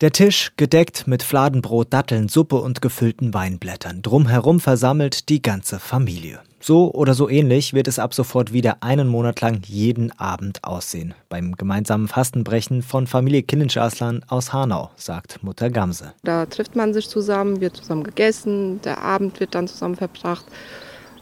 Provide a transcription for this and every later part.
Der Tisch gedeckt mit Fladenbrot, Datteln, Suppe und gefüllten Weinblättern. Drumherum versammelt die ganze Familie. So oder so ähnlich wird es ab sofort wieder einen Monat lang jeden Abend aussehen. Beim gemeinsamen Fastenbrechen von Familie Killenschaslan aus Hanau, sagt Mutter Gamse. Da trifft man sich zusammen, wird zusammen gegessen, der Abend wird dann zusammen verbracht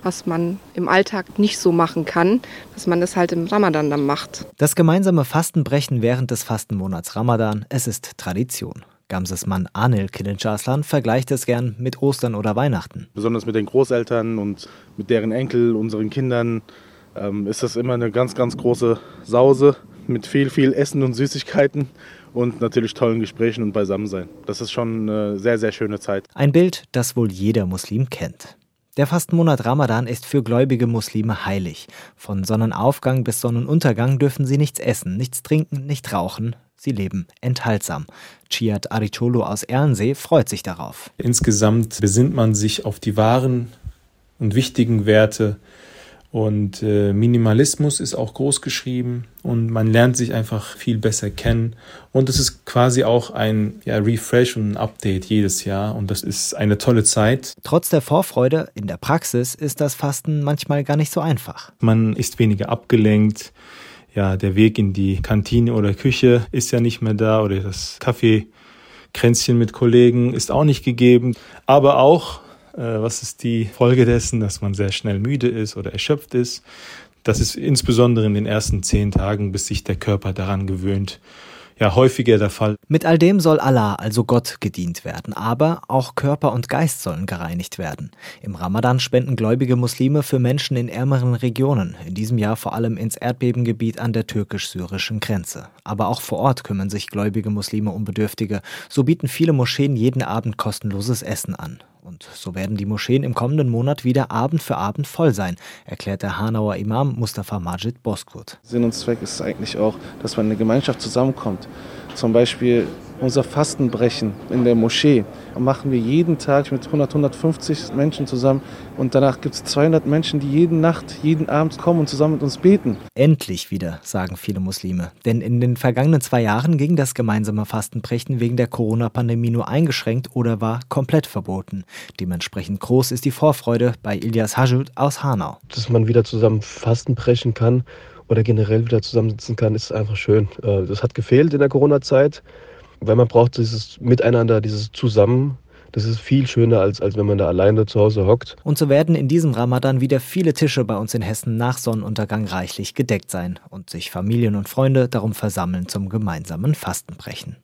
was man im Alltag nicht so machen kann, dass man das halt im Ramadan dann macht. Das gemeinsame Fastenbrechen während des Fastenmonats Ramadan, es ist Tradition. Gamses Mann Anil Kilinchaslan vergleicht es gern mit Ostern oder Weihnachten. Besonders mit den Großeltern und mit deren Enkel, unseren Kindern, ähm, ist das immer eine ganz, ganz große Sause mit viel, viel Essen und Süßigkeiten und natürlich tollen Gesprächen und Beisammensein. Das ist schon eine sehr, sehr schöne Zeit. Ein Bild, das wohl jeder Muslim kennt. Der Fastenmonat Ramadan ist für gläubige Muslime heilig. Von Sonnenaufgang bis Sonnenuntergang dürfen sie nichts essen, nichts trinken, nicht rauchen. Sie leben enthaltsam. Chiat Aricolo aus Ernsee freut sich darauf. Insgesamt besinnt man sich auf die wahren und wichtigen Werte und äh, Minimalismus ist auch groß geschrieben und man lernt sich einfach viel besser kennen. Und es ist quasi auch ein ja, Refresh und ein Update jedes Jahr und das ist eine tolle Zeit. Trotz der Vorfreude in der Praxis ist das Fasten manchmal gar nicht so einfach. Man ist weniger abgelenkt. Ja, der Weg in die Kantine oder Küche ist ja nicht mehr da oder das Kaffeekränzchen mit Kollegen ist auch nicht gegeben. Aber auch was ist die Folge dessen, dass man sehr schnell müde ist oder erschöpft ist? Das ist insbesondere in den ersten zehn Tagen, bis sich der Körper daran gewöhnt, ja häufiger der Fall. Mit all dem soll Allah, also Gott, gedient werden, aber auch Körper und Geist sollen gereinigt werden. Im Ramadan spenden gläubige Muslime für Menschen in ärmeren Regionen, in diesem Jahr vor allem ins Erdbebengebiet an der türkisch-syrischen Grenze. Aber auch vor Ort kümmern sich gläubige Muslime um Bedürftige. So bieten viele Moscheen jeden Abend kostenloses Essen an. Und so werden die Moscheen im kommenden Monat wieder Abend für Abend voll sein, erklärt der Hanauer Imam Mustafa Majid Boskurt. Sinn und Zweck ist eigentlich auch, dass man in der Gemeinschaft zusammenkommt. Zum Beispiel unser Fastenbrechen in der Moschee machen wir jeden Tag mit 100, 150 Menschen zusammen und danach gibt es 200 Menschen, die jede Nacht, jeden Abend kommen und zusammen mit uns beten. Endlich wieder, sagen viele Muslime. Denn in den vergangenen zwei Jahren ging das gemeinsame Fastenbrechen wegen der Corona-Pandemie nur eingeschränkt oder war komplett verboten. Dementsprechend groß ist die Vorfreude bei Ilyas Hajut aus Hanau. Dass man wieder zusammen Fastenbrechen kann oder generell wieder zusammensitzen kann, ist einfach schön. Äh, das hat gefehlt in der Corona-Zeit weil man braucht dieses Miteinander, dieses Zusammen. Das ist viel schöner, als, als wenn man da alleine zu Hause hockt. Und so werden in diesem Ramadan wieder viele Tische bei uns in Hessen nach Sonnenuntergang reichlich gedeckt sein und sich Familien und Freunde darum versammeln zum gemeinsamen Fastenbrechen.